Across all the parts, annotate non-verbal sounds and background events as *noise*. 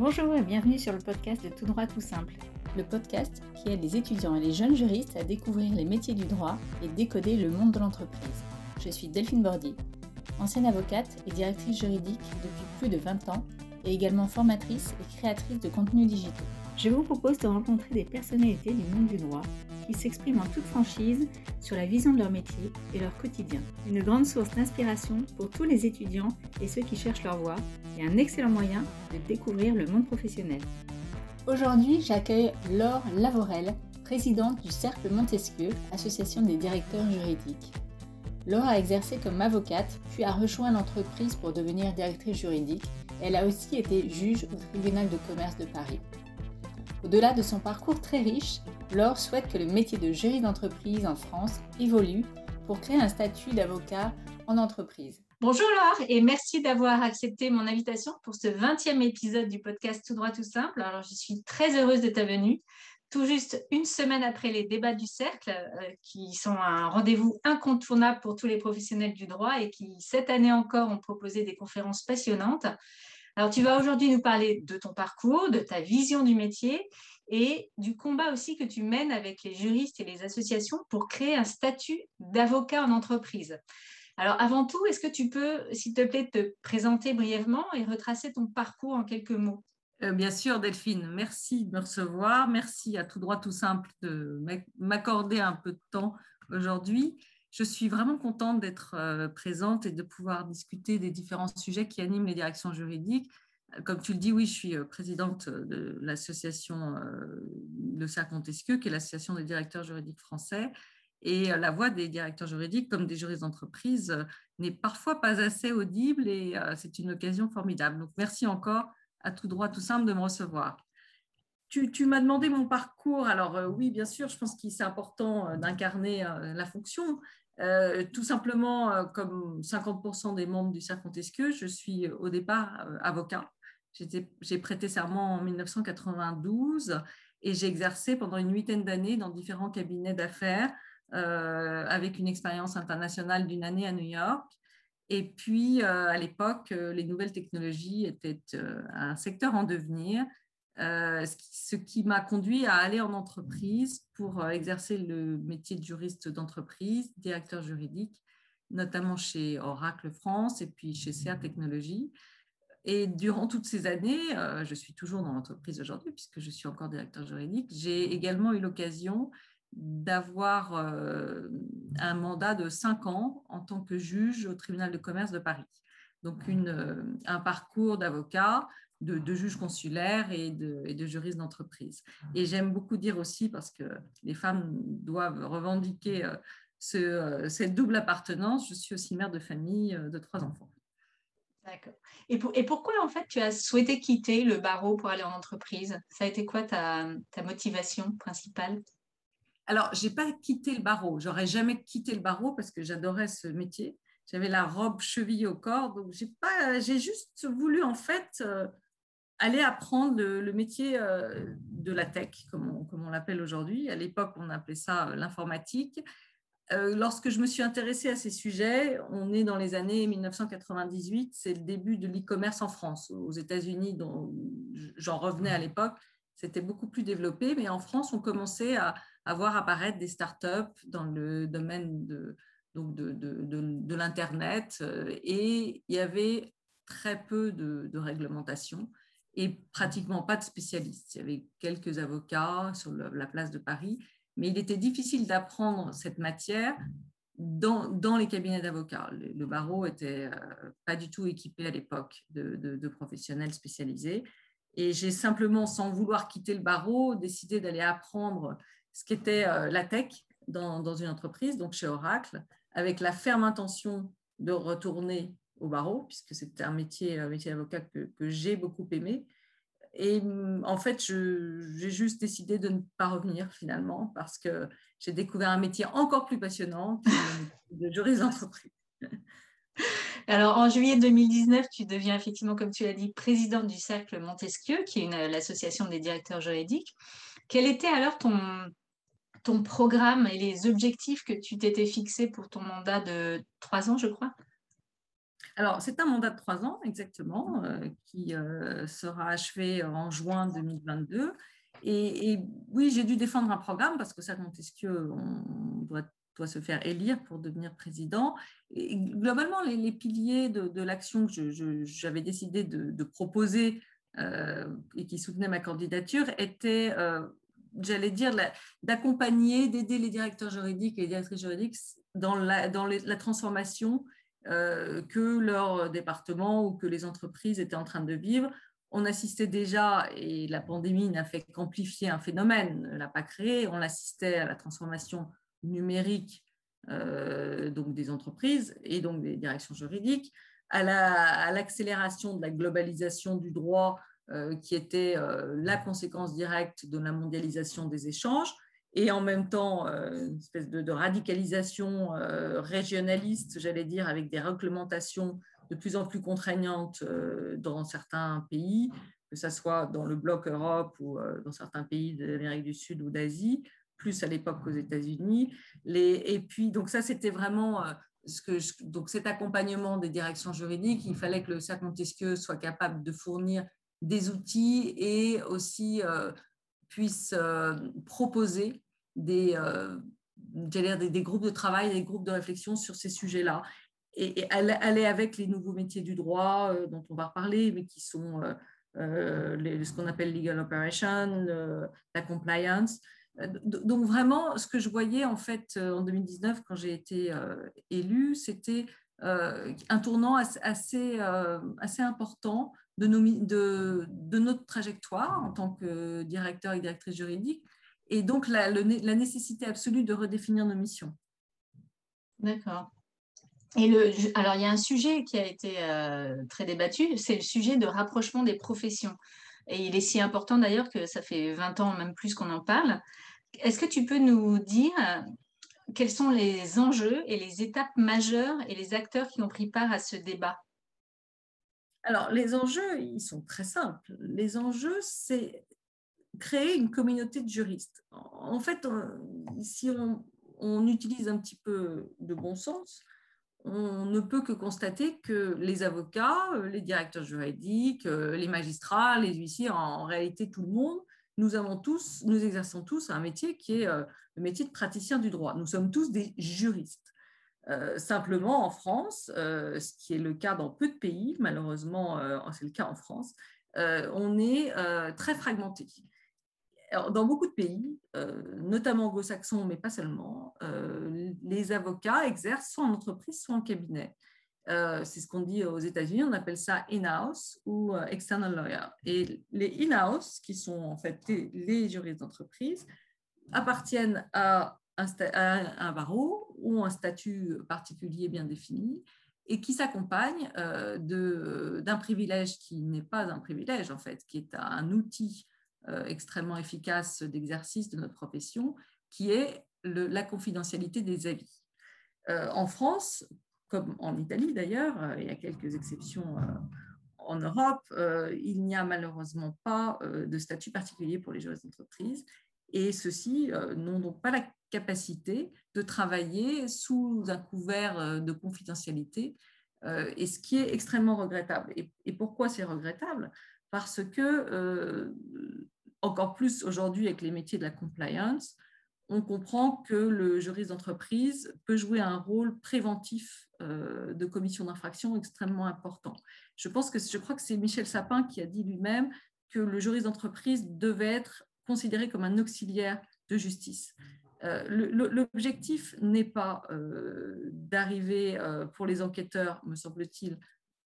Bonjour et bienvenue sur le podcast de Tout droit tout simple. Le podcast qui aide les étudiants et les jeunes juristes à découvrir les métiers du droit et décoder le monde de l'entreprise. Je suis Delphine Bordy, ancienne avocate et directrice juridique depuis plus de 20 ans et également formatrice et créatrice de contenus digitaux. Je vous propose de rencontrer des personnalités du monde du droit qui s'expriment en toute franchise sur la vision de leur métier et leur quotidien. Une grande source d'inspiration pour tous les étudiants et ceux qui cherchent leur voie un excellent moyen de découvrir le monde professionnel. Aujourd'hui, j'accueille Laure Lavorel, présidente du Cercle Montesquieu, association des directeurs juridiques. Laure a exercé comme avocate, puis a rejoint l'entreprise pour devenir directrice juridique. Elle a aussi été juge au tribunal de commerce de Paris. Au-delà de son parcours très riche, Laure souhaite que le métier de jury d'entreprise en France évolue pour créer un statut d'avocat en entreprise. Bonjour Laure et merci d'avoir accepté mon invitation pour ce 20e épisode du podcast Tout droit tout simple. Alors je suis très heureuse de ta venue, tout juste une semaine après les débats du cercle, euh, qui sont un rendez-vous incontournable pour tous les professionnels du droit et qui cette année encore ont proposé des conférences passionnantes. Alors, tu vas aujourd'hui nous parler de ton parcours, de ta vision du métier et du combat aussi que tu mènes avec les juristes et les associations pour créer un statut d'avocat en entreprise. Alors, avant tout, est-ce que tu peux, s'il te plaît, te présenter brièvement et retracer ton parcours en quelques mots? Euh, Bien sûr, Delphine, merci de me recevoir. Merci à tout droit, tout simple de m'accorder un peu de temps aujourd'hui. Je suis vraiment contente d'être euh, présente et de pouvoir discuter des différents sujets qui animent les directions juridiques. Comme tu le dis, oui, je suis euh, présidente de l'association euh, Le Cercle Montesquieu, qui est l'association des directeurs juridiques français. Et la voix des directeurs juridiques, comme des juristes d'entreprise, n'est parfois pas assez audible et c'est une occasion formidable. Donc, merci encore à tout droit, tout simple de me recevoir. Tu, m'as demandé mon parcours. Alors oui, bien sûr, je pense qu'il c'est important d'incarner la fonction, euh, tout simplement, euh, comme 50% des membres du Cercle Montesquieu, je suis euh, au départ avocat. J'ai prêté serment en 1992 et j'ai exercé pendant une huitaine d'années dans différents cabinets d'affaires avec une expérience internationale d'une année à New York. Et puis, à l'époque, les nouvelles technologies étaient un secteur en devenir euh, ce qui m'a conduit à aller en entreprise pour euh, exercer le métier de juriste d'entreprise, directeur juridique, notamment chez Oracle France et puis chez CA Technologies. Et durant toutes ces années, euh, je suis toujours dans l'entreprise aujourd'hui puisque je suis encore directeur juridique, j'ai également eu l'occasion d'avoir un mandat de cinq ans en tant que juge au tribunal de commerce de Paris. Donc une, un parcours d'avocat de, juges consulaires et de, et de juristes d'entreprise. Et j'aime beaucoup dire aussi, parce que les femmes doivent revendiquer euh, ce, euh, cette double appartenance, je suis aussi mère de famille euh, de trois enfants. D'accord. Et, et, pourquoi en fait tu as souhaité quitter le barreau pour aller en entreprise? Ça a été quoi ta, ta motivation principale? Alors, j'ai pas quitté le barreau. J'aurais jamais quitté le barreau parce que j'adorais ce métier. J'avais la robe chevillée au corps, donc j'ai pas, j'ai juste voulu en fait aller apprendre le, métier euh, de la tech, comme on, l'appelle aujourd'hui. À l'époque, on appelait ça euh, l'informatique. Euh, lorsque je me suis intéressée à ces sujets, on est dans les années 1998, c'est le début de l'e-commerce en France. Aux États-Unis, dont j'en revenais à l'époque, c'était beaucoup plus développé, mais en France, on commençait à, voir apparaître des startups dans le domaine de, donc de, de, l'Internet et il y avait très peu de, de réglementation et pratiquement pas de spécialistes. Il y avait quelques avocats sur la place de Paris, mais il était difficile d'apprendre cette matière dans, dans les cabinets d'avocats. Le, barreau était euh, pas du tout équipé à l'époque de, de, professionnels spécialisés. Et j'ai simplement, sans vouloir quitter le barreau, décidé d'aller apprendre ce qu'était euh, la tech dans, une entreprise, donc chez Oracle, avec la ferme intention de retourner au barreau, puisque c'était un métier, un métier d'avocat que, que j'ai beaucoup aimé. Et mm, en fait, j'ai juste décidé de ne pas revenir finalement parce que j'ai découvert un métier encore plus passionnant, de juriste d'entreprise. *laughs* Alors, en juillet 2019, tu deviens effectivement, comme tu l'as dit, présidente du Cercle Montesquieu, qui est l'association des directeurs juridiques. Quel était alors ton, ton programme et les objectifs que tu t'étais fixé pour ton mandat de trois ans, je crois Alors, c'est un mandat de trois ans exactement qui sera achevé en juin 2022. Et, oui, j'ai dû défendre un programme parce que ça, Montesquieu, on doit, se faire élire pour devenir président. Et globalement, les, piliers de, l'action que j'avais décidé de, proposer et qui soutenaient ma candidature étaient j'allais dire, d'accompagner, d'aider les directeurs juridiques et les directrices juridiques dans la, transformation euh, que leur département ou que les entreprises étaient en train de vivre. On assistait déjà, et la pandémie n'a fait qu'amplifier un phénomène, ne l'a pas créé, on assistait à la transformation numérique euh, donc des entreprises et donc des directions juridiques, à l'accélération de la globalisation du droit qui était euh, la conséquence directe de la mondialisation des échanges, et en même temps euh, une espèce de, radicalisation régionaliste, j'allais dire, avec des réglementations de plus en plus contraignantes dans certains pays, que ce soit dans le bloc Europe ou dans certains pays d'Amérique du Sud ou d'Asie, plus à l'époque qu'aux États-Unis. Et puis, donc ça, c'était vraiment ce que donc cet accompagnement des directions juridiques. Il fallait que le CERC Montesquieu soit capable de fournir des outils et aussi euh, puisse euh, proposer des, euh, des, des, groupes de travail, des groupes de réflexion sur ces sujets-là. Et, aller avec les nouveaux métiers du droit dont on va reparler, mais qui sont ce qu'on appelle legal operation, la compliance. Donc vraiment, ce que je voyais en fait en 2019 quand j'ai été élue, c'était un tournant assez, assez important de, notre trajectoire en tant que directeur et directrice juridique, et donc la, nécessité absolue de redéfinir nos missions. D'accord. Et alors, il y a un sujet qui a été euh, très débattu, c'est le sujet de rapprochement des professions. Et il est si important d'ailleurs que ça fait 20 ans, même plus qu'on en parle. Est-ce que tu peux nous dire euh, quels sont les enjeux et les étapes majeures et les acteurs qui ont pris part à ce débat? Alors, les enjeux, ils sont très simples. Les enjeux, c'est créer une communauté de juristes. En fait, si on, utilise un petit peu de bon sens, on ne peut que constater que les avocats, les directeurs juridiques, les magistrats, les huissiers, en, réalité tout le monde, nous, avons tous, nous exerçons tous un métier qui est euh, le métier de praticien du droit. Nous sommes tous des juristes. Euh, simplement, en France, euh, ce qui est le cas dans peu de pays, malheureusement, euh, c'est le cas en France, on est très fragmenté. dans beaucoup de pays, notamment anglo-saxons, mais pas seulement, les avocats exercent soit en entreprise, soit en cabinet. c'est ce qu'on dit aux États-Unis, on appelle ça in-house ou external lawyer. Et les in-house, qui sont en fait les juristes d'entreprise, appartiennent à un, barreau ou un statut particulier bien défini et qui s'accompagne euh, d'un privilège qui n'est pas un privilège en fait, qui est un outil euh, extrêmement efficace d'exercice de notre profession, qui est la confidentialité des avis. Euh, en France, comme en Italie d'ailleurs, il y a quelques exceptions en Europe, il n'y a malheureusement pas de statut particulier pour les juristes d'entreprise et ceux-ci n'ont donc pas la capacité de travailler sous un couvert euh, de confidentialité, euh, et ce qui est extrêmement regrettable. Et, pourquoi c'est regrettable? Parce que, euh, encore plus aujourd'hui avec les métiers de la compliance, on comprend que le juriste d'entreprise peut jouer un rôle préventif de commission d'infraction extrêmement important. Je, pense que, je crois que c'est Michel Sapin qui a dit lui-même que le juriste d'entreprise devait être considéré comme un auxiliaire de justice. Euh, l'objectif n'est pas euh, d'arriver euh, pour les enquêteurs, me semble-t-il,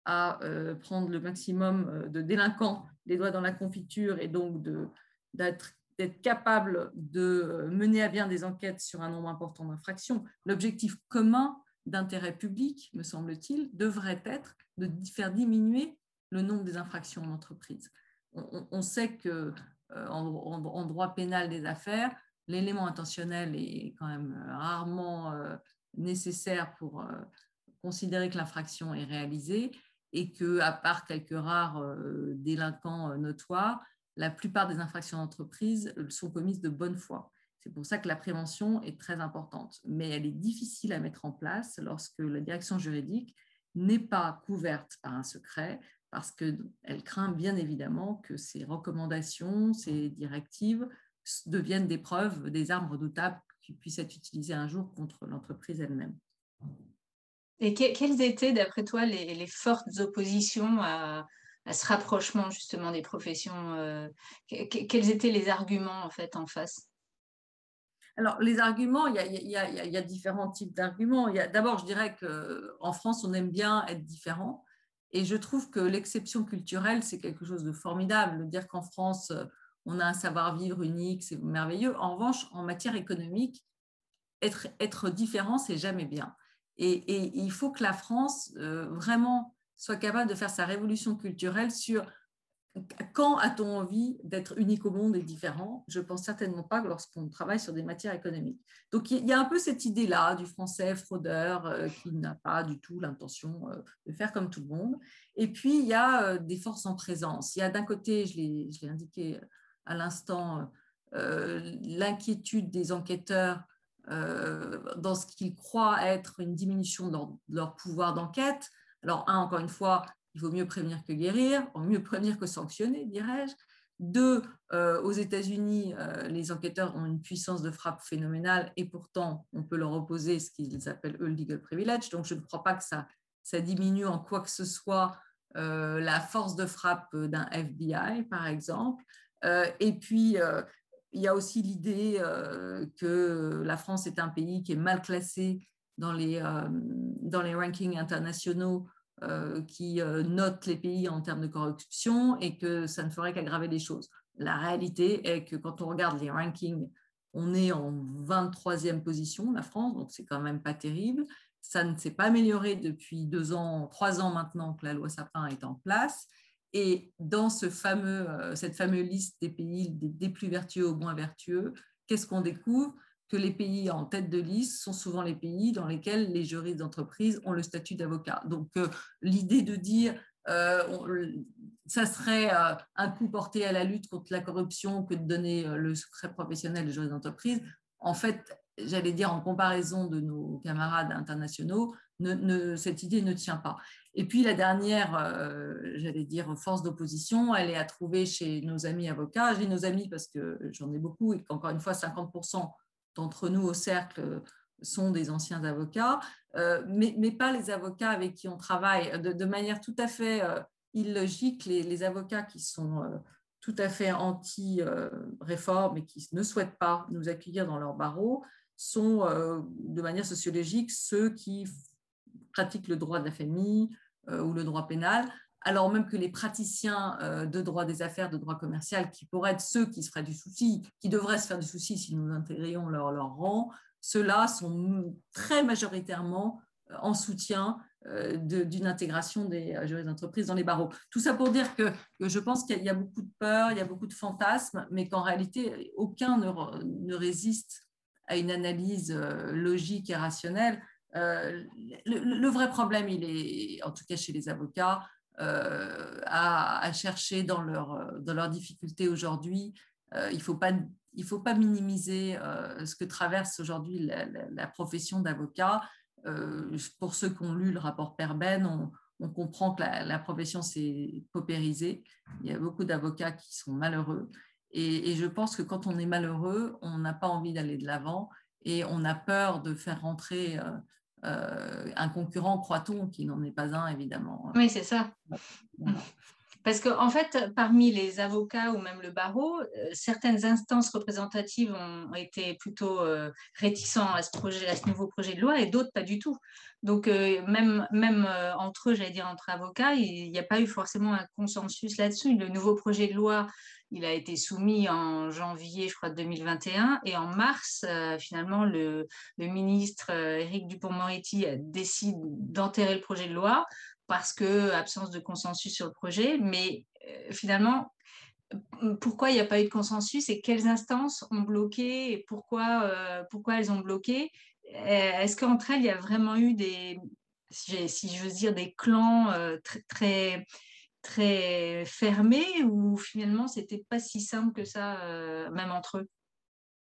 à prendre le maximum de délinquants les doigts dans la confiture et donc d'être capable de mener à bien des enquêtes sur un nombre important d'infractions. L'objectif commun d'intérêt public, me semble-t-il, devrait être de faire diminuer le nombre des infractions en entreprise. On, sait que en, droit pénal des affaires, l'élément intentionnel est quand même euh, rarement euh, nécessaire pour euh, considérer que l'infraction est réalisée et que, à part quelques rares délinquants notoires, la plupart des infractions d'entreprise sont commises de bonne foi. C'est pour ça que la prévention est très importante, mais elle est difficile à mettre en place lorsque la direction juridique n'est pas couverte par un secret parce qu'elle craint bien évidemment que ces recommandations, ces directives deviennent des preuves, des armes redoutables qui puissent être utilisées un jour contre l'entreprise elle-même. Et quelles étaient, d'après toi, les, fortes oppositions à, ce rapprochement justement des professions euh, Quels étaient les arguments en fait en face? Alors, les arguments, il y a, différents types d'arguments. D'abord, je dirais qu'en France, on aime bien être différent. Et je trouve que l'exception culturelle, c'est quelque chose de formidable. Dire qu'en France, on a un savoir-vivre unique, c'est merveilleux. En revanche, en matière économique, être, différent, c'est jamais bien. Et, il faut que la France euh, vraiment soit capable de faire sa révolution culturelle sur quand a-t-on envie d'être unique au monde et différent? Je pense certainement pas lorsqu'on travaille sur des matières économiques. Donc il y a un peu cette idée-là du français fraudeur euh, qui n'a pas du tout l'intention euh, de faire comme tout le monde. Et puis il y a euh, des forces en présence. Il y a d'un côté, je l'ai indiqué à l'instant, l'inquiétude des enquêteurs dans ce qu'ils croient être une diminution de leur, de leur pouvoir d'enquête. Alors, un, encore une fois, il vaut mieux prévenir que guérir, mieux prévenir que sanctionner, dirais-je. Deux, euh, aux États-Unis, euh, les enquêteurs ont une puissance de frappe phénoménale et pourtant, on peut leur opposer ce qu'ils appellent eux le legal privilege. Donc, je ne crois pas que ça, diminue en quoi que ce soit euh, la force de frappe d'un FBI, par exemple. et puis, il y a aussi l'idée que la France est un pays qui est mal classé dans les, rankings internationaux qui euh, note les pays en termes de corruption et que ça ne ferait qu'aggraver les choses. La réalité est que quand on regarde les rankings, on est en 23e position, la France, donc c'est quand même pas terrible. Ça ne s'est pas amélioré depuis deux ans, trois ans maintenant que la loi Sapin est en place. Et dans ce fameux, euh, cette fameuse liste des pays des plus vertueux aux moins vertueux, qu'est-ce qu'on découvre? Que les pays en tête de liste sont souvent les pays dans lesquels les juristes d'entreprise ont le statut d'avocat. Donc, euh, l'idée de dire euh, ça serait euh, un coup porté à la lutte contre la corruption que de donner le secret professionnel des juristes d'entreprise, en fait, j'allais dire en comparaison de nos camarades internationaux, cette idée ne tient pas. Et puis la dernière, j'allais dire, force d'opposition, elle est à trouver chez nos amis avocats. J'ai nos amis parce que j'en ai beaucoup et qu'encore une fois, 50% d'entre nous au cercle sont des anciens avocats, euh, mais, pas les avocats avec qui on travaille. De, manière tout à fait euh, illogique, les, avocats qui sont euh, tout à fait anti-réforme et qui ne souhaitent pas nous accueillir dans leur barreau sont, de manière sociologique, ceux qui pratiquent le droit de la famille ou le droit pénal, alors même que les praticiens euh, de droit des affaires, de droit commercial, qui pourraient être ceux qui se feraient du souci, qui devraient se faire du souci si nous intégrions leur, rang, ceux-là sont très majoritairement euh, en soutien euh, d'une intégration des juristes d'entreprise dans les barreaux. Tout ça pour dire que, je pense qu'il y a beaucoup de peur, il y a beaucoup de fantasmes, mais qu'en réalité, aucun ne, résiste à une analyse logique et rationnelle. le, le, vrai problème, il est, en tout cas chez les avocats, euh, à, chercher dans leurs dans leur difficultés aujourd'hui. Euh, il ne faut, pas, faut pas minimiser euh, ce que traverse aujourd'hui la, profession d'avocat. pour ceux qui ont lu le rapport Perben, on, comprend que la, profession s'est paupérisée. Il y a beaucoup d'avocats qui sont malheureux. Et, je pense que quand on est malheureux, on n'a pas envie d'aller de l'avant et on a peur de faire rentrer euh, un concurrent, croit-on, qui n'en est pas un, évidemment. Oui, c'est ça. Parce qu'en en fait, parmi les avocats ou même le barreau, euh, certaines instances représentatives ont été plutôt euh, réticents à ce, projet, à ce nouveau projet de loi et d'autres pas du tout. Donc, même, même entre eux, j'allais dire entre avocats, il n'y a pas eu forcément un consensus là-dessus. Le nouveau projet de loi il a été soumis en janvier, je crois, 2021. Et en mars, euh, finalement, le, ministre euh, Éric Dupont-Moretti décide d'enterrer le projet de loi parce que absence de consensus sur le projet. Mais euh, finalement, pourquoi il n'y a pas eu de consensus et quelles instances ont bloqué et pourquoi, pourquoi elles ont bloqué? Est-ce qu'entre elles, il y a vraiment eu des, si je veux dire, des clans très très fermé ou finalement c'était pas si simple que ça, euh, même entre eux?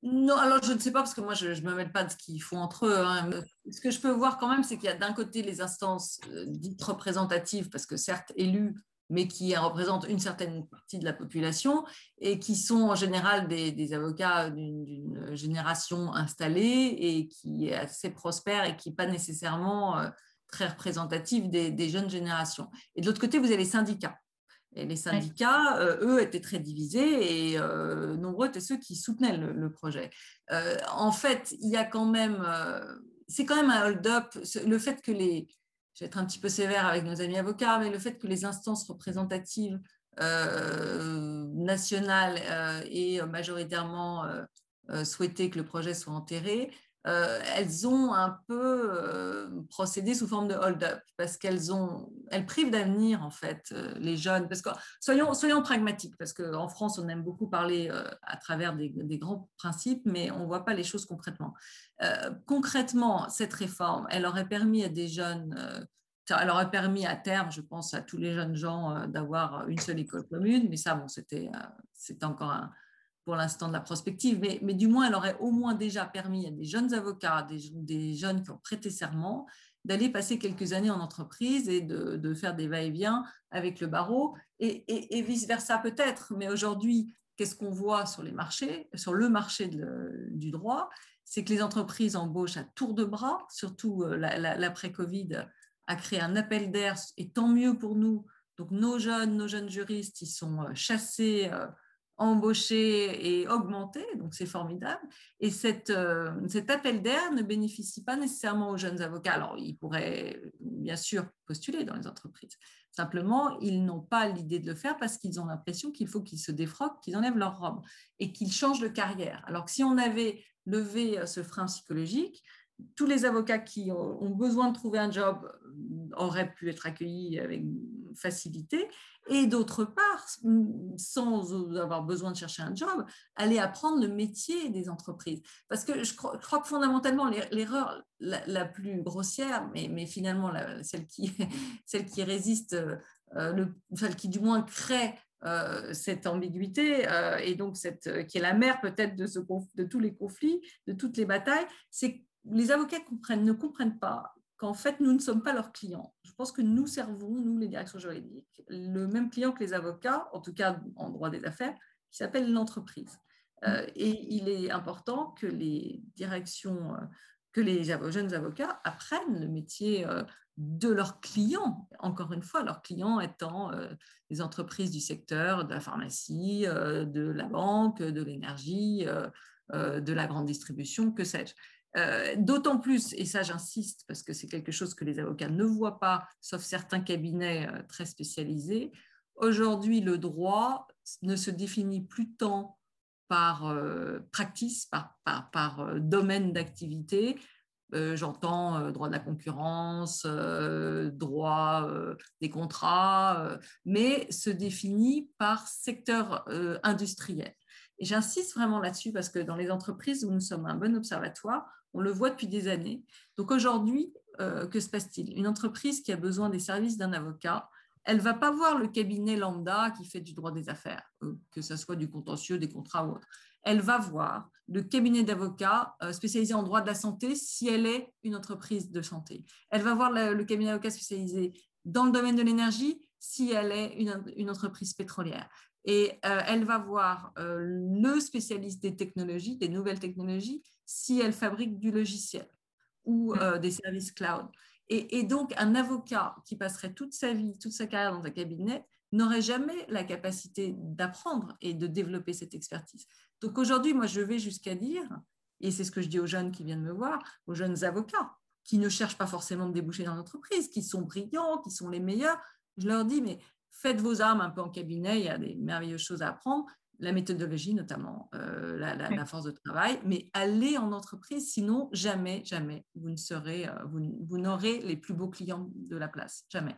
Non, alors je ne sais pas parce que moi je ne me mêle pas de ce qu'ils font entre eux. Hein. Ce que je peux voir quand même, c'est qu'il y a d'un côté les instances euh, dites représentatives, parce que certes élues, mais qui représentent une certaine partie de la population et qui sont en général des, avocats d'une génération installée et qui est assez prospère et qui pas nécessairement euh, très représentative des, jeunes générations. Et de l'autre côté, vous avez les syndicats. Et les syndicats, euh, eux, étaient très divisés et euh, nombreux étaient ceux qui soutenaient le, projet. en fait, il y a quand même, c'est quand même un hold-up, le fait que les, je vais être un petit peu sévère avec nos amis avocats, mais le fait que les instances représentatives euh, nationales euh, aient majoritairement euh, souhaité que le projet soit enterré, elles ont un peu procédé sous forme de hold-up parce qu'elles ont, elles privent d'avenir en fait les jeunes. Parce que soyons, soyons pragmatiques parce qu'en France on aime beaucoup parler à travers des, grands principes, mais on voit pas les choses concrètement. Euh, concrètement, cette réforme, elle aurait permis à des jeunes, euh, elle aurait permis à terme, je pense à tous les jeunes gens, euh, d'avoir une seule école commune, mais ça, bon, c'était encore pour l'instant de la prospective, mais, mais, du moins, elle aurait au moins déjà permis à des jeunes avocats, des, jeunes qui ont prêté serment, d'aller passer quelques années en entreprise et de, faire des va-et-vient avec le barreau, et, vice-versa peut-être. Mais aujourd'hui, qu'est-ce qu'on voit sur les marchés, sur le marché du droit? C'est que les entreprises embauchent à tour de bras, surtout euh, l'après-Covid a créé un appel d'air, et tant mieux pour nous. Donc nos jeunes, nos jeunes juristes, ils sont euh, chassés, euh, embauchés et augmentés, donc c'est formidable. Et cette, cet appel d'air ne bénéficie pas nécessairement aux jeunes avocats. Alors, ils pourraient bien sûr postuler dans les entreprises. Simplement, ils n'ont pas l'idée de le faire parce qu'ils ont l'impression qu'il faut qu'ils se défroquent, qu'ils enlèvent leur robe et qu'ils changent de carrière. Alors que si on avait lever euh, ce frein psychologique. Tous les avocats qui ont besoin de trouver un job euh, auraient pu être accueillis avec facilité. Et d'autre part, sans avoir besoin de chercher un job, aller apprendre le métier des entreprises. Parce que je crois, que fondamentalement, l'erreur la, plus grossière, mais, finalement celle, qui, *laughs* celle résiste, euh, le, celle qui du moins crée euh, cette ambiguïté euh, et donc cette, euh, qui est la mère peut-être de, de tous les conflits, de toutes les batailles, c'est que les avocats comprennent, ne comprennent pas qu'en fait, nous ne sommes pas leurs clients. Je pense que nous servons, nous, les directions juridiques, le même client que les avocats, en tout cas en droit des affaires, qui s'appelle l'entreprise. et il est important que les directions, que les jeunes avocats apprennent le métier de leurs clients, encore une fois, leurs clients étant euh, les entreprises du secteur de la pharmacie, euh, de la banque, de l'énergie, euh, de la grande distribution, que sais-je. D'autant plus, et ça j'insiste parce que c'est quelque chose que les avocats ne voient pas, sauf certains cabinets très spécialisés, aujourd'hui le droit ne se définit plus tant par practice, par domaine d'activité, euh, j'entends euh, droit de la concurrence, euh, droit des contrats, mais se définit par secteur industriel. Et j'insiste vraiment là-dessus parce que dans les entreprises où nous sommes un bon observatoire, on le voit depuis des années. Donc aujourd'hui, que se passe-t-il? Une entreprise qui a besoin des services d'un avocat, elle va pas voir le cabinet lambda qui fait du droit des affaires, que ce soit du contentieux, des contrats ou autre elle va voir le cabinet d'avocats euh, spécialisé en droit de la santé si elle est une entreprise de santé. Elle va voir le, cabinet d'avocats spécialisé dans le domaine de l'énergie si elle est une, entreprise pétrolière. Et euh, elle va voir euh, le spécialiste des technologies, des nouvelles technologies, si elle fabrique du logiciel ou des services cloud. Et, et, donc, un avocat qui passerait toute sa vie, toute sa carrière dans un cabinet, n'aurait jamais la capacité d'apprendre et de développer cette expertise. Donc aujourd'hui, moi, je vais jusqu'à dire, et c'est ce que je dis aux jeunes qui viennent me voir, aux jeunes avocats, qui ne cherchent pas forcément de déboucher dans l'entreprise, qui sont brillants, qui sont les meilleurs, je leur dis, mais faites vos armes un peu en cabinet, il y a des merveilleuses choses à apprendre, la méthodologie notamment, euh, la, force de travail, mais allez en entreprise, sinon jamais, jamais, vous ne serez, euh, vous n'aurez les plus beaux clients de la place, jamais.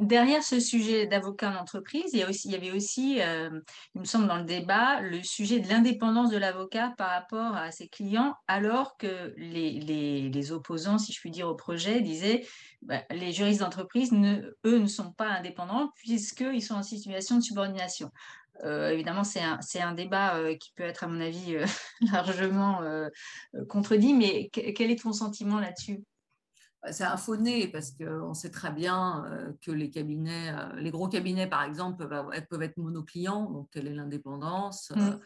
Derrière ce sujet d'avocat en entreprise, il y, avait aussi, euh, il me semble dans le débat, le sujet de l'indépendance de l'avocat par rapport à ses clients, alors que les, opposants, si je puis dire, au projet disaient bah, les juristes d'entreprise, eux, ne sont pas indépendants puisqu'ils sont en situation de subordination. évidemment, c'est un, un, débat qui peut être, à mon avis, *laughs* largement contredit, mais quel est ton sentiment là-dessus? C'est un faux nez parce qu'on sait très bien que les cabinets, les gros cabinets par exemple, peuvent, être monoclients, donc quelle est l'indépendance mmh.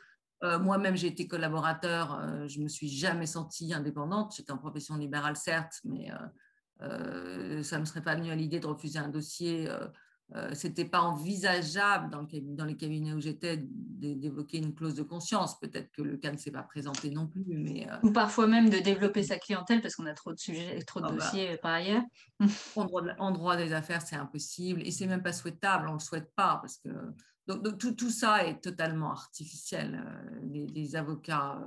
Moi-même, j'ai été collaborateur, je ne me suis jamais sentie indépendante. J'étais en profession libérale, certes, mais ça ne me serait pas venu à l'idée de refuser un dossier euh, c'était pas envisageable dans, dans, les cabinets où j'étais d'évoquer une clause de conscience. Peut-être que le cas ne s'est pas présenté non plus. Mais, euh, Ou parfois même de développer sa clientèle parce qu'on a trop de sujets, trop de ah bah. dossiers euh, par ailleurs. en, droit, des affaires, c'est impossible et c'est même pas souhaitable. On le souhaite pas parce que donc, tout, tout, ça est totalement artificiel. Les, avocats.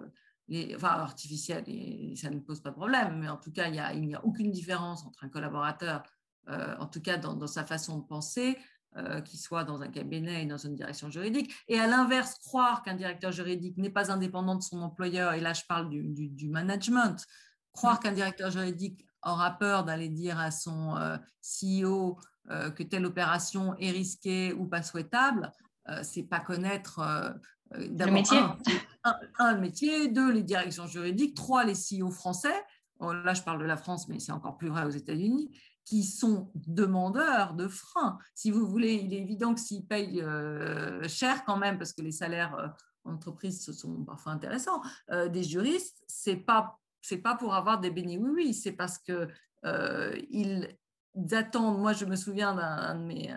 Les, enfin, artificiel, et ça ne pose pas de problème, mais en tout cas, il n'y a, a aucune différence entre un collaborateur euh, en tout cas dans, sa façon de penser, euh, qu'il soit dans un cabinet et dans une direction juridique. Et à l'inverse, croire qu'un directeur juridique n'est pas indépendant de son employeur, et là je parle du, management, croire mm. qu'un directeur juridique aura peur d'aller dire à son euh, CEO que telle opération est risquée ou pas souhaitable, c'est pas connaître le métier. Un, le métier, deux, les directions juridiques, trois, les CEO français. Oh, là, je parle de la France, mais c'est encore plus vrai aux États-Unis qui sont demandeurs de freins. Si vous voulez, il est évident que s'ils payent euh, cher quand même, parce que les salaires euh, en entreprise sont parfois intéressants, euh, des juristes, c'est pas pas pour avoir des bénis oui oui, c'est parce que ils attendent. Moi, je me souviens d'un de mes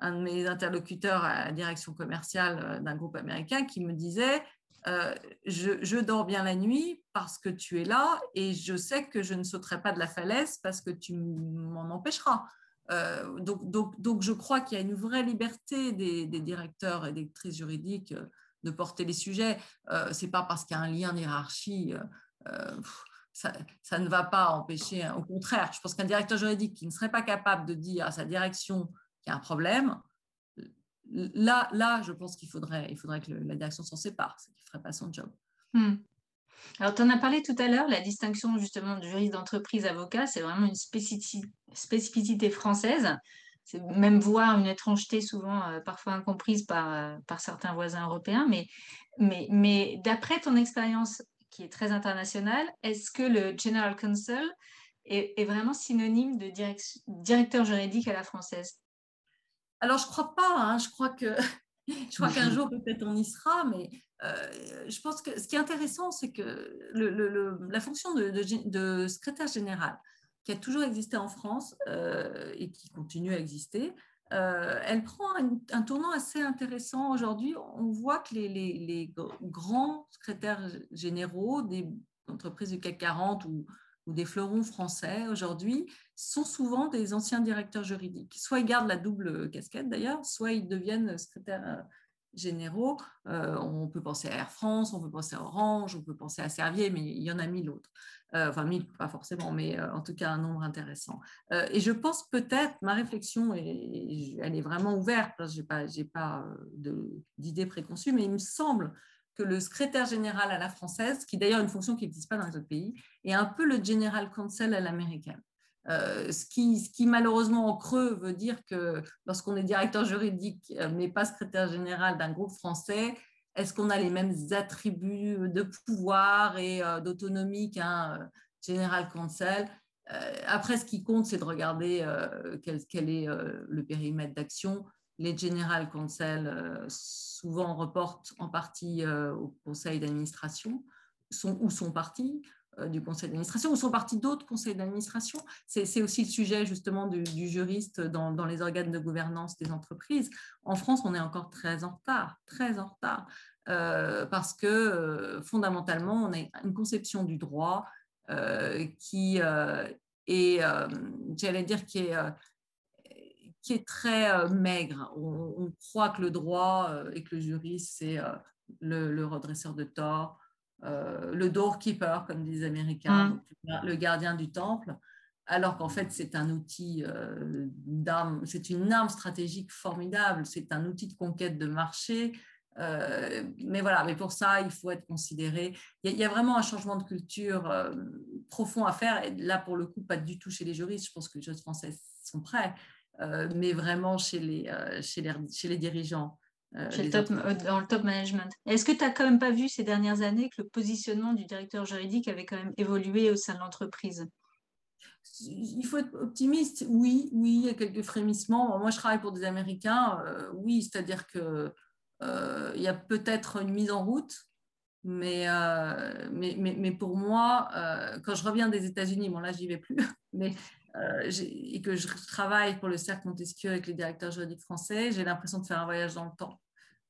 de mes interlocuteurs à la direction commerciale d'un groupe américain qui me disait euh, je, dors bien la nuit parce que tu es là et je sais que je ne sauterai pas de la falaise parce que tu m'en empêcheras. Euh, donc, je crois qu'il y a une vraie liberté des, directeurs et des directrices juridiques euh, de porter les sujets. Euh, Ce n'est pas parce qu'il y a un lien hiérarchie. Ça, ça, ne va pas empêcher, hein. au contraire, je pense qu'un directeur juridique qui ne serait pas capable de dire à sa direction qu'il y a un problème, là, là, je pense qu'il faudrait, il faudrait que la direction s'en sépare, c'est qu'il ne ferait pas son job. Hmm. Alors, tu en as parlé tout à l'heure, la distinction justement du juriste d'entreprise avocat, c'est vraiment une spécificité, française. C'est même voir une étrangeté souvent euh, parfois incomprise par, euh, par certains voisins européens. Mais, mais, mais d'après ton expérience qui est très internationale, est-ce que le General Counsel est vraiment synonyme de directeur juridique à la française? Alors, je crois pas. Hein. je crois que *laughs* je crois qu'un jour peut-être on y sera, mais euh, je pense que ce qui est intéressant, c'est que la fonction de, secrétaire général, qui a toujours existé en France euh, et qui continue à exister, euh, elle prend un, tournant assez intéressant aujourd'hui. On voit que les, les, grands secrétaires généraux des entreprises du CAC 40 ou ou des fleurons français aujourd'hui sont souvent des anciens directeurs juridiques. Soit ils gardent la double casquette d'ailleurs, soit ils deviennent secrétaires euh, généraux. Euh, on peut penser à Air France, on peut penser à Orange, on peut penser à Servier, mais il y en a mille autres. Euh, enfin, mille, pas forcément, mais en tout cas un nombre intéressant. et je pense peut-être, ma réflexion, est, elle est vraiment ouverte, je n'ai pas, pas d'idée préconçue, mais il me semble que le secrétaire général à la française, qui d'ailleurs une fonction qui n'existe pas dans les autres pays, est un peu le general counsel à l'américaine. Euh, ce, qui, malheureusement en creux veut dire que lorsqu'on est directeur juridique euh, mais pas secrétaire général d'un groupe français, est-ce qu'on a les mêmes attributs de pouvoir et euh, d'autonomie qu'un general counsel? Après, ce qui compte, c'est de regarder quel, est le périmètre d'action les general counsel euh, souvent reportent en partie euh, au conseil d'administration ou sont partis euh, du conseil d'administration ou sont partis d'autres conseils d'administration. C'est aussi le sujet justement du, juriste dans, les organes de gouvernance des entreprises. En France, on est encore très en retard, très en retard, parce que fondamentalement, on a une conception du droit qui est, j'allais dire, qui est qui est très euh, maigre. On, croit que le droit euh, et que le juriste, c'est euh, le, redresseur de tort, le doorkeeper, comme disent les Américains, mmh. le gardien du temple, alors qu'en fait, c'est un outil d'arme, c'est une arme stratégique formidable, c'est un outil de conquête de marché. mais voilà, mais pour ça, il faut être considéré. Il y, a, vraiment un changement de culture profond à faire. Et là, pour le coup, pas du tout chez les juristes. Je pense que les juristes français sont prêts. Euh, mais vraiment chez les, euh, chez les, chez les dirigeants. dans le top management. Est-ce que tu n'as quand même pas vu ces dernières années que le positionnement du directeur juridique avait quand même évolué au sein de l'entreprise? Il faut être optimiste. Oui, oui, il y a quelques frémissements. Moi, je travaille pour des Américains. oui, c'est-à-dire que il y a peut-être une mise en route, mais, mais, mais, pour moi, quand je reviens des États-Unis, bon là, j'y vais plus, *laughs* mais et que je travaille pour le Cercle Montesquieu avec les directeurs juridiques français, j'ai l'impression de faire un voyage dans le temps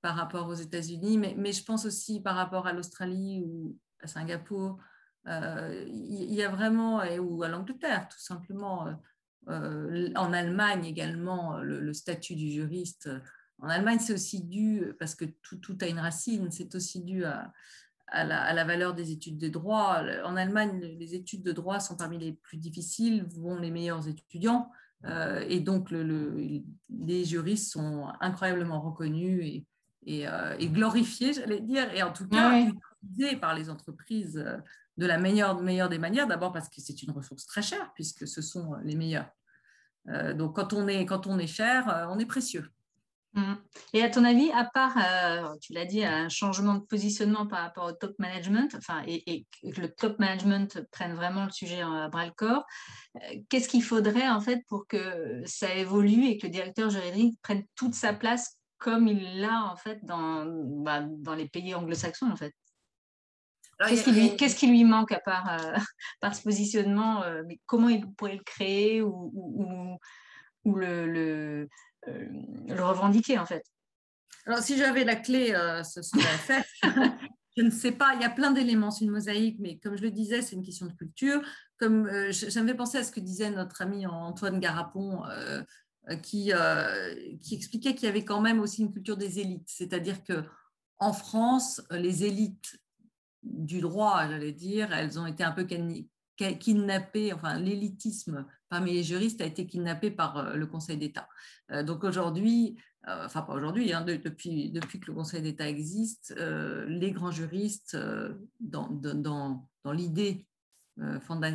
par rapport aux États-Unis, mais, je pense aussi par rapport à l'Australie ou à Singapour, il y a vraiment, ou à l'Angleterre tout simplement, en Allemagne également, le, statut du juriste. En Allemagne, c'est aussi dû, parce que tout a une racine, c'est aussi dû à, à la, valeur des études de droit. En Allemagne, les études de droit sont parmi les plus difficiles, vont les meilleurs étudiants. Euh, et donc, les juristes sont incroyablement reconnus et, euh, glorifiés, j'allais dire, et en tout cas utilisés par les entreprises euh, de la meilleure, meilleure des manières. D'abord parce que c'est une ressource très chère, puisque ce sont les meilleurs. donc, quand on est, quand on est cher, on est précieux. Mmh. Et à ton avis, à part, euh, tu l'as dit, un changement de positionnement par rapport au top management, enfin, et, que le top management prenne vraiment le sujet à bras le corps, euh, qu'est-ce qu'il faudrait en fait pour que ça évolue et que le directeur juridique prenne toute sa place comme il l'a en fait dans, bah, dans les pays anglo-saxons en fait? Qu'est-ce qui, lui, qu'est-ce qui lui manque à part euh, *laughs* par ce positionnement mais Comment il pourrait le créer ou, ou, ou le euh, le revendiquer en fait. Alors si j'avais la clé, euh, ce serait *laughs* fait. *laughs* je ne sais pas, il y a plein d'éléments, c'est une mosaïque, mais comme je le disais, c'est une question de culture. Comme euh, j'avais pensé à ce que disait notre ami Antoine Garapon, qui, qui expliquait qu'il y avait quand même aussi une culture des élites, c'est-à-dire que en France, les élites du droit, j'allais dire, elles ont été un peu kidnappées, enfin l'élitisme parmi les juristes a été kidnappé par euh, le Conseil d'État. Euh, donc aujourd'hui, euh, enfin pas aujourd'hui, hein, depuis, que le Conseil d'État existe, les grands juristes, dans l'idée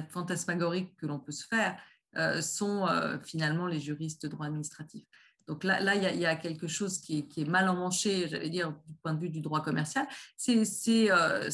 fantasmagorique que l'on peut se faire, sont finalement les juristes de droit administratif. Donc là, là il, y a, quelque chose qui est, mal emmanché, j'allais dire, du point de vue du droit commercial. C'est euh,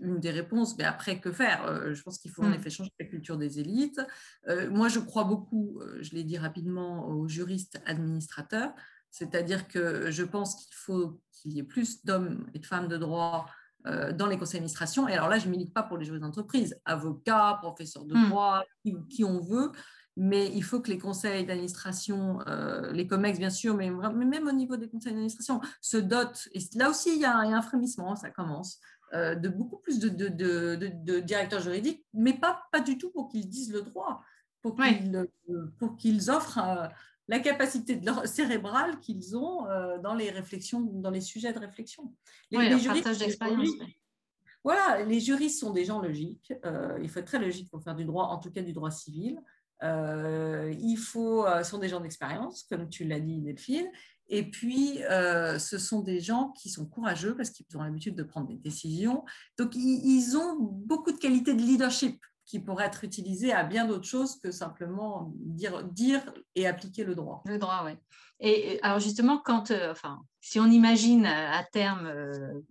une des réponses, mais après, que faire? Euh, Je pense qu'il faut en mm. effet changer la culture des élites. Euh, moi, je crois beaucoup, je l'ai dit rapidement, aux juristes administrateurs, c'est-à-dire que je pense qu'il faut qu'il y ait plus d'hommes et de femmes de droit dans les conseils d'administration. Et alors là, je ne milite pas pour les juristes d'entreprise, avocats, professeurs de mm. droit, qui on veut mais il faut que les conseils d'administration, euh, les COMEX bien sûr, mais, même au niveau des conseils d'administration, se dotent, et là aussi il y a, un frémissement, ça commence, euh, de beaucoup plus de, directeurs juridiques, mais pas, pas du tout pour qu'ils disent le droit, pour qu'ils pour qu'ils offrent euh, la capacité de leur, cérébrale qu'ils ont dans les réflexions, dans les sujets de réflexion. Les, juristes, voilà, les juristes sont des gens logiques. il faut être très logique pour faire du droit, en tout cas du droit civil. Euh, il faut, euh, sont des gens d'expérience, comme tu l'as dit, Delphine. Et puis, euh, ce sont des gens qui sont courageux parce qu'ils ont l'habitude de prendre des décisions. Donc, ils, ont beaucoup de qualités de leadership qui pourraient être utilisées à bien d'autres choses que simplement dire, dire et appliquer le droit. Le droit, oui. Et alors justement, quand, enfin, si on imagine à terme,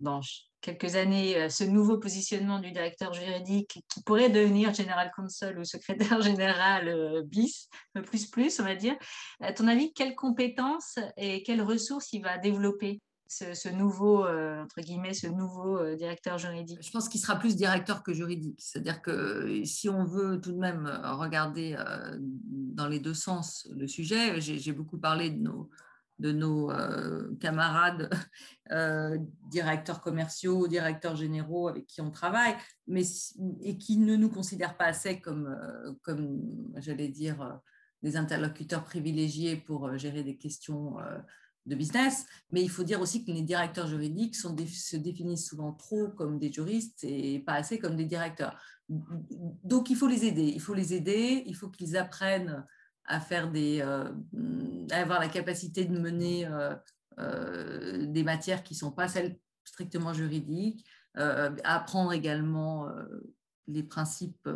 bon, quelques années euh, ce nouveau positionnement du directeur juridique qui pourrait devenir général counsel ou secrétaire *laughs* général euh, bis, plus plus, on va dire. À ton avis, quelles compétences et quelles ressources il va développer? Ce, nouveau, euh, entre guillemets, ce nouveau directeur juridique? Je pense qu'il sera plus directeur que juridique. C'est-à-dire que si on veut tout de même regarder dans les deux sens le sujet, j'ai beaucoup parlé de nos de nos euh, camarades *laughs* euh, directeurs commerciaux, directeurs généraux avec qui on travaille, mais, et qui ne nous considèrent pas assez comme, euh, comme j'allais dire, des interlocuteurs privilégiés pour gérer des questions de business. Mais il faut dire aussi que les directeurs juridiques se définissent souvent trop comme des juristes et pas assez comme des directeurs. Donc il faut les aider, il faut les aider, il faut qu'ils apprennent à faire des, euh, avoir la capacité de mener euh, euh, des matières qui ne sont pas celles strictement juridiques, apprendre également les principes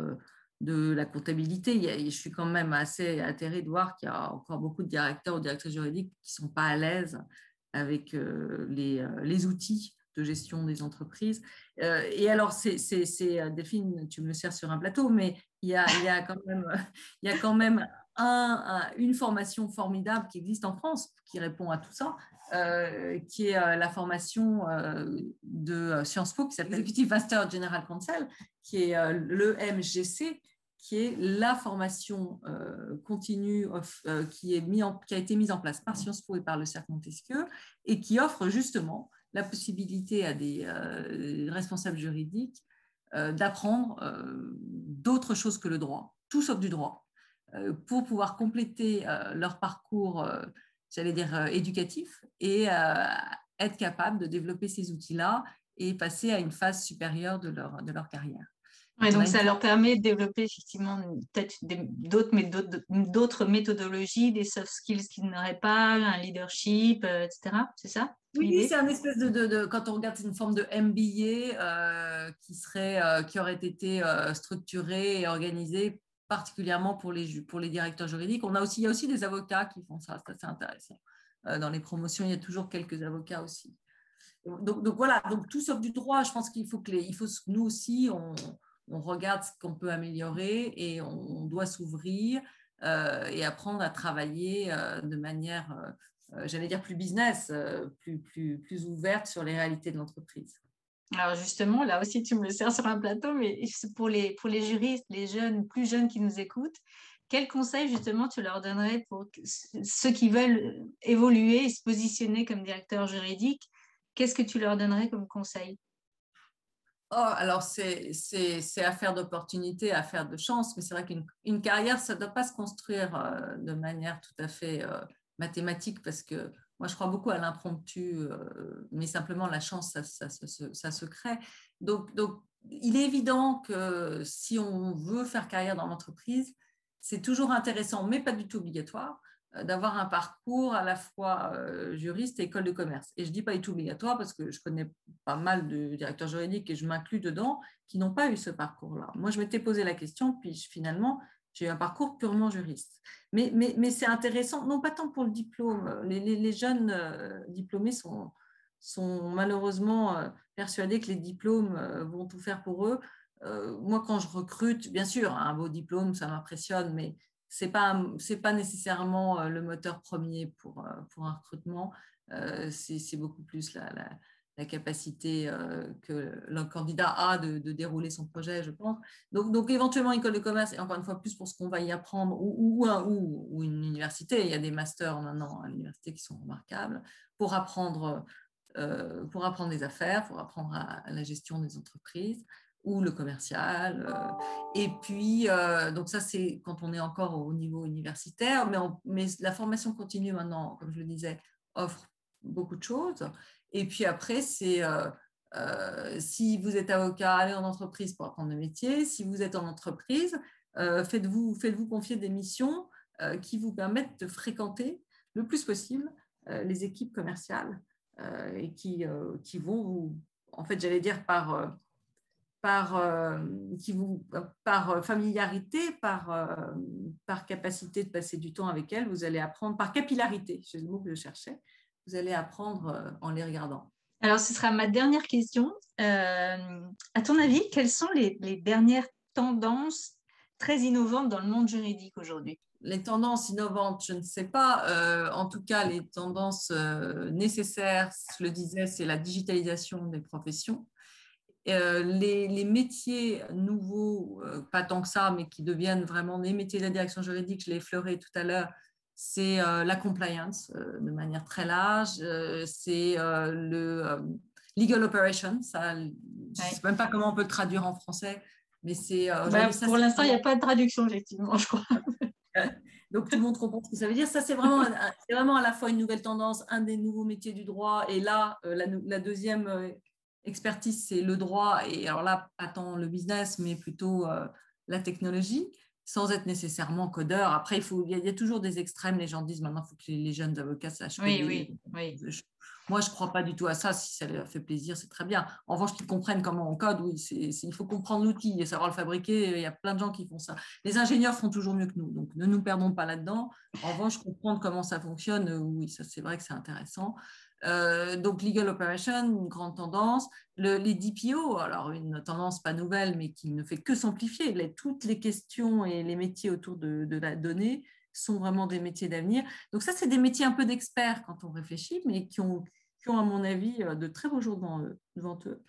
de la comptabilité. je suis quand même assez atterrée de voir qu'il y a encore beaucoup de directeurs ou directrices juridiques qui ne sont pas à l'aise avec les, les, outils de gestion des entreprises. et alors, c'est, Delphine, tu me le sers sur un plateau, mais il y a, y a quand même, y a quand même un, une formation formidable qui existe en France qui répond à tout ça, euh, qui est euh, la formation euh, de Sciences Po qui s'appelle Executive Master General Counsel, qui est le MGC, qui est la formation continue qui, a été mise en place par Sciences Po et par le Cercle Montesquieu et qui offre justement la possibilité à des responsables juridiques d'apprendre d'autres choses que le droit, tout sauf du droit, pour pouvoir compléter leur parcours j'allais dire, euh, éducatif et euh, être capable de développer ces outils-là et passer à une phase supérieure de leur, de leur carrière. donc ça leur permet de développer effectivement peut-être d'autres méthodologies, des soft skills qu'ils n'auraient pas, un leadership, euh, etc. C'est ça Oui, c'est un espèce de, de, quand on regarde, c'est une forme de MBA qui, serait, qui aurait été structuré et organisé particulièrement pour les, directeurs juridiques. On a aussi, il y a aussi des avocats qui font ça, c'est intéressant. Euh, dans les promotions, il y a toujours quelques avocats aussi. Donc, voilà, tout sauf du droit, je pense qu'il faut que les, il nous aussi, on, regarde ce qu'on peut améliorer et on, doit s'ouvrir euh, et apprendre à travailler euh, de manière, j'allais dire plus business, plus ouverte sur les réalités de l'entreprise. Alors justement, là aussi, tu me le sers sur un plateau, mais pour les, pour les juristes, les jeunes, plus jeunes qui nous écoutent, quels conseils justement tu leur donnerais pour ceux qui veulent évoluer et se positionner comme directeur juridique Qu'est-ce que tu leur donnerais comme conseil? Oh, alors c'est affaire d'opportunité, affaire de chance, mais c'est vrai qu'une carrière, ça ne doit pas se construire euh, de manière tout à fait euh, mathématique parce que moi, je crois beaucoup à l'impromptu, euh, mais simplement la chance, ça, se crée. Donc, il est évident que si on veut faire carrière dans l'entreprise, c'est toujours intéressant, mais pas du tout obligatoire, euh, d'avoir un parcours à la fois euh, juriste et école de commerce. Et je ne dis pas du tout obligatoire parce que je connais pas mal de directeurs juridiques et je m'inclus dedans qui n'ont pas eu ce parcours-là. Moi, je m'étais posé la question, puis finalement, j'ai un parcours purement juriste. Mais, mais, mais c'est intéressant, non pas tant pour le diplôme. Les, les, jeunes euh, diplômés sont, sont malheureusement euh, persuadés que les diplômes euh, vont tout faire pour eux. Moi, quand je recrute, bien sûr, un beau diplôme, ça m'impressionne, mais ce n'est pas, pas nécessairement le moteur premier pour, pour un recrutement. C'est beaucoup plus la, la la capacité euh, que le candidat a de, dérouler son projet, je pense. Donc, éventuellement, école de commerce, et encore une fois, plus pour ce qu'on va y apprendre, ou, une université. Il y a des masters maintenant à l'université qui sont remarquables pour apprendre, euh, pour apprendre les affaires, pour apprendre à, la gestion des entreprises ou le commercial. Euh. et puis, donc ça, c'est quand on est encore au niveau universitaire, mais la formation continue maintenant, comme je le disais, offre beaucoup de choses. Et puis après, c'est euh, euh, si vous êtes avocat, allez en entreprise pour apprendre le métier. Si vous êtes en entreprise, euh, faites-vous faites confier des missions qui vous permettent de fréquenter le plus possible les équipes commerciales et qui, qui vont vous, en fait, j'allais dire par par, qui vous, par familiarité, par, par capacité de passer du temps avec elles, vous allez apprendre, par capillarité, c'est le mot que je cherchais, vous allez apprendre euh, en les regardant. Alors, ce sera ma dernière question. Euh, à ton avis, quelles sont les, dernières tendances très innovantes dans le monde juridique aujourd'hui? Les tendances innovantes, je ne sais pas. Euh, en tout cas, les tendances nécessaires, je le disais, c'est la digitalisation des professions. Les, les, métiers nouveaux, pas tant que ça, mais qui deviennent vraiment des métiers de la direction juridique, je l'ai effleuré tout à l'heure, c'est euh, la compliance euh, de manière très large, euh, c'est le legal operation, ça, je ne sais même pas comment on peut le traduire en français, mais c'est... Bah, pour l'instant, il n'y a pas de traduction, effectivement, je crois. *laughs* Donc, tout le monde comprend ce que ça veut dire. Ça, c'est vraiment, vraiment à la fois une nouvelle tendance, un des nouveaux métiers du droit. Et là, la, la deuxième expertise, c'est le droit. Et alors là, pas tant le business, mais plutôt la technologie sans être nécessairement codeur. Après, il, faut, il, y a, toujours des extrêmes. Les gens disent maintenant, il faut que les, jeunes avocats sachent oui, Oui, oui. moi, je ne crois pas du tout à ça. Si ça leur fait plaisir, c'est très bien. En revanche, qu'ils comprennent comment on code, oui, il faut comprendre l'outil et savoir le fabriquer. Il y a plein de gens qui font ça. Les ingénieurs font toujours mieux que nous, donc ne nous perdons pas là-dedans. En revanche, comprendre comment ça fonctionne, oui, ça c'est vrai que c'est intéressant. Donc, legal operation, une grande tendance. les DPO, alors une tendance pas nouvelle, mais qui ne fait que s'amplifier. toutes les questions et les métiers autour de, de la donnée sont vraiment des métiers d'avenir. Donc ça, c'est des métiers un peu d'experts quand on réfléchit, mais qui ont, qui ont, à mon avis, de très beaux jours devant, devant eux.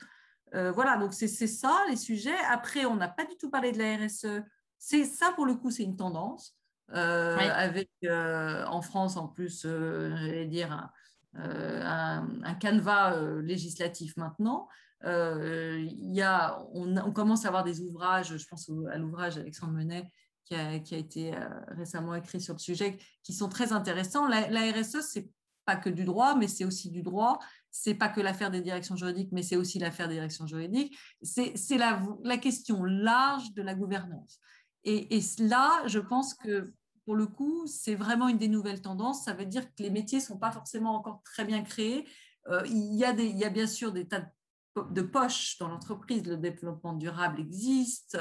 Euh, voilà, donc c'est ça les sujets. Après, on n'a pas du tout parlé de la RSE. C'est ça pour le coup, c'est une tendance. Euh, avec euh, en France en plus, j'allais dire un, un, canevas législatif maintenant. Il y a, on, commence à avoir des ouvrages, je pense à l'ouvrage d'Alexandre Menet qui a, été récemment écrit sur le sujet, qui sont très intéressants. La, la RSE, c'est pas que du droit, mais c'est aussi du droit c'est pas que l'affaire des directions juridiques, mais c'est aussi l'affaire des directions juridiques. C'est la, la, question large de la gouvernance. Et, et, là, je pense que pour le coup, c'est vraiment une des nouvelles tendances. Ça veut dire que les métiers sont pas forcément encore très bien créés. Euh, il, y a bien sûr des tas de poches dans l'entreprise, le développement durable existe,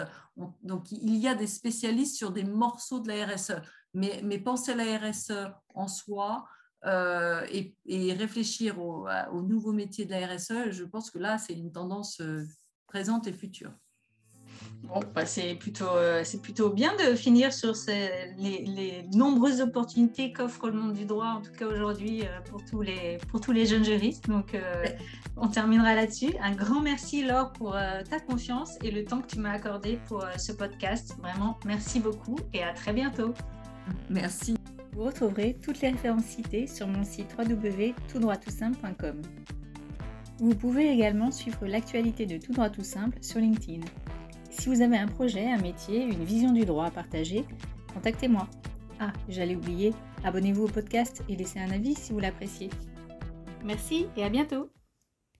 donc il y a des spécialistes sur des morceaux de la RSE, mais, penser la RSE en soi, euh, et, réfléchir au, nouveaux métiers de la RSE, je pense que là, c'est une tendance euh, présente et future. Bon, bah, c'est plutôt, euh, c'est plutôt bien de finir sur ces, les, nombreuses opportunités qu'offre le monde du droit, en tout cas aujourd'hui, pour, tous les, pour tous les jeunes juristes. Donc, on terminera là-dessus. Un grand merci, Laure, pour ta confiance et le temps que tu m'as accordé pour ce podcast. Vraiment, merci beaucoup et à très bientôt. Merci. Vous retrouverez toutes les références citées sur mon site www.toutdroittoutsimple.com. Vous pouvez également suivre l'actualité de Tout droit tout simple sur LinkedIn. Si vous avez un projet, un métier, une vision du droit à partager, contactez-moi. Ah, j'allais oublier, abonnez-vous au podcast et laissez un avis si vous l'appréciez. Merci et à bientôt